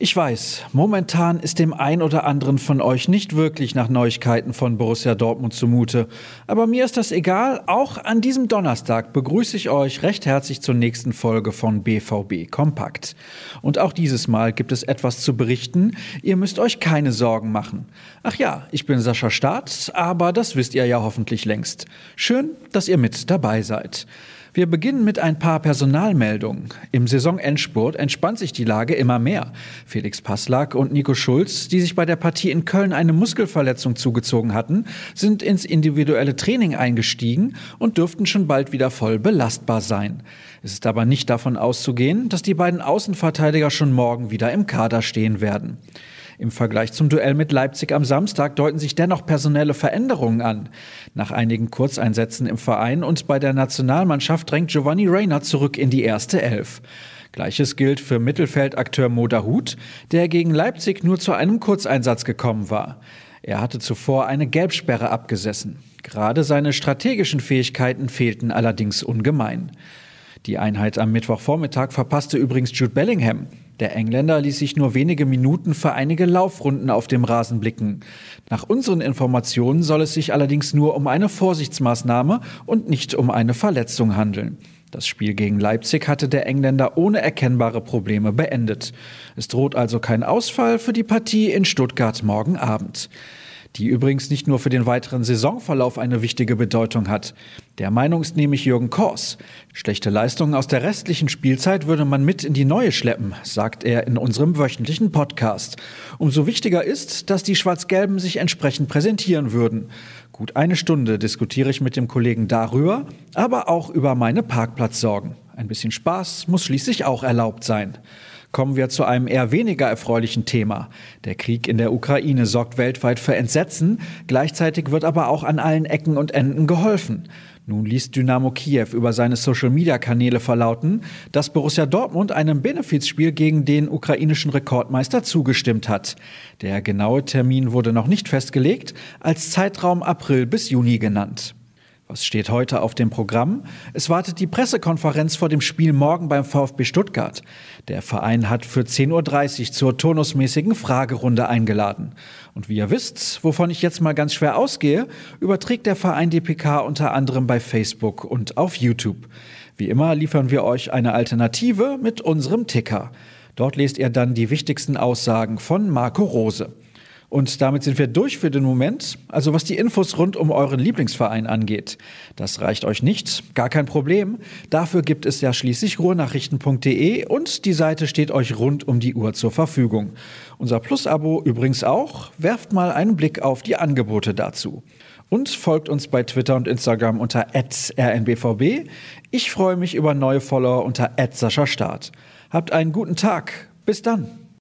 Ich weiß, momentan ist dem ein oder anderen von euch nicht wirklich nach Neuigkeiten von Borussia Dortmund zumute. Aber mir ist das egal. Auch an diesem Donnerstag begrüße ich euch recht herzlich zur nächsten Folge von BVB Kompakt. Und auch dieses Mal gibt es etwas zu berichten. Ihr müsst euch keine Sorgen machen. Ach ja, ich bin Sascha Staat, aber das wisst ihr ja hoffentlich längst. Schön, dass ihr mit dabei seid. Wir beginnen mit ein paar Personalmeldungen. Im Saisonendspurt entspannt sich die Lage immer mehr. Felix Passlack und Nico Schulz, die sich bei der Partie in Köln eine Muskelverletzung zugezogen hatten, sind ins individuelle Training eingestiegen und dürften schon bald wieder voll belastbar sein. Es ist aber nicht davon auszugehen, dass die beiden Außenverteidiger schon morgen wieder im Kader stehen werden. Im Vergleich zum Duell mit Leipzig am Samstag deuten sich dennoch personelle Veränderungen an. Nach einigen Kurzeinsätzen im Verein und bei der Nationalmannschaft drängt Giovanni Reyna zurück in die erste Elf. Gleiches gilt für Mittelfeldakteur Moda Hut, der gegen Leipzig nur zu einem Kurzeinsatz gekommen war. Er hatte zuvor eine Gelbsperre abgesessen. Gerade seine strategischen Fähigkeiten fehlten allerdings ungemein. Die Einheit am Mittwochvormittag verpasste übrigens Jude Bellingham. Der Engländer ließ sich nur wenige Minuten für einige Laufrunden auf dem Rasen blicken. Nach unseren Informationen soll es sich allerdings nur um eine Vorsichtsmaßnahme und nicht um eine Verletzung handeln. Das Spiel gegen Leipzig hatte der Engländer ohne erkennbare Probleme beendet. Es droht also kein Ausfall für die Partie in Stuttgart morgen Abend die übrigens nicht nur für den weiteren Saisonverlauf eine wichtige Bedeutung hat. Der Meinung ist nämlich Jürgen Kors. Schlechte Leistungen aus der restlichen Spielzeit würde man mit in die neue schleppen, sagt er in unserem wöchentlichen Podcast. Umso wichtiger ist, dass die Schwarz-Gelben sich entsprechend präsentieren würden. Gut eine Stunde diskutiere ich mit dem Kollegen darüber, aber auch über meine Parkplatzsorgen. Ein bisschen Spaß muss schließlich auch erlaubt sein. Kommen wir zu einem eher weniger erfreulichen Thema. Der Krieg in der Ukraine sorgt weltweit für Entsetzen, gleichzeitig wird aber auch an allen Ecken und Enden geholfen. Nun ließ Dynamo Kiew über seine Social-Media-Kanäle verlauten, dass Borussia Dortmund einem Benefizspiel gegen den ukrainischen Rekordmeister zugestimmt hat. Der genaue Termin wurde noch nicht festgelegt, als Zeitraum April bis Juni genannt. Was steht heute auf dem Programm? Es wartet die Pressekonferenz vor dem Spiel morgen beim VfB Stuttgart. Der Verein hat für 10.30 Uhr zur turnusmäßigen Fragerunde eingeladen. Und wie ihr wisst, wovon ich jetzt mal ganz schwer ausgehe, überträgt der Verein die PK unter anderem bei Facebook und auf YouTube. Wie immer liefern wir euch eine Alternative mit unserem Ticker. Dort lest ihr dann die wichtigsten Aussagen von Marco Rose. Und damit sind wir durch für den Moment. Also was die Infos rund um euren Lieblingsverein angeht. Das reicht euch nicht, gar kein Problem. Dafür gibt es ja schließlich ruhrnachrichten.de und die Seite steht euch rund um die Uhr zur Verfügung. Unser Plus-Abo übrigens auch. Werft mal einen Blick auf die Angebote dazu. Und folgt uns bei Twitter und Instagram unter rnbvb. Ich freue mich über neue Follower unter Start. Habt einen guten Tag. Bis dann.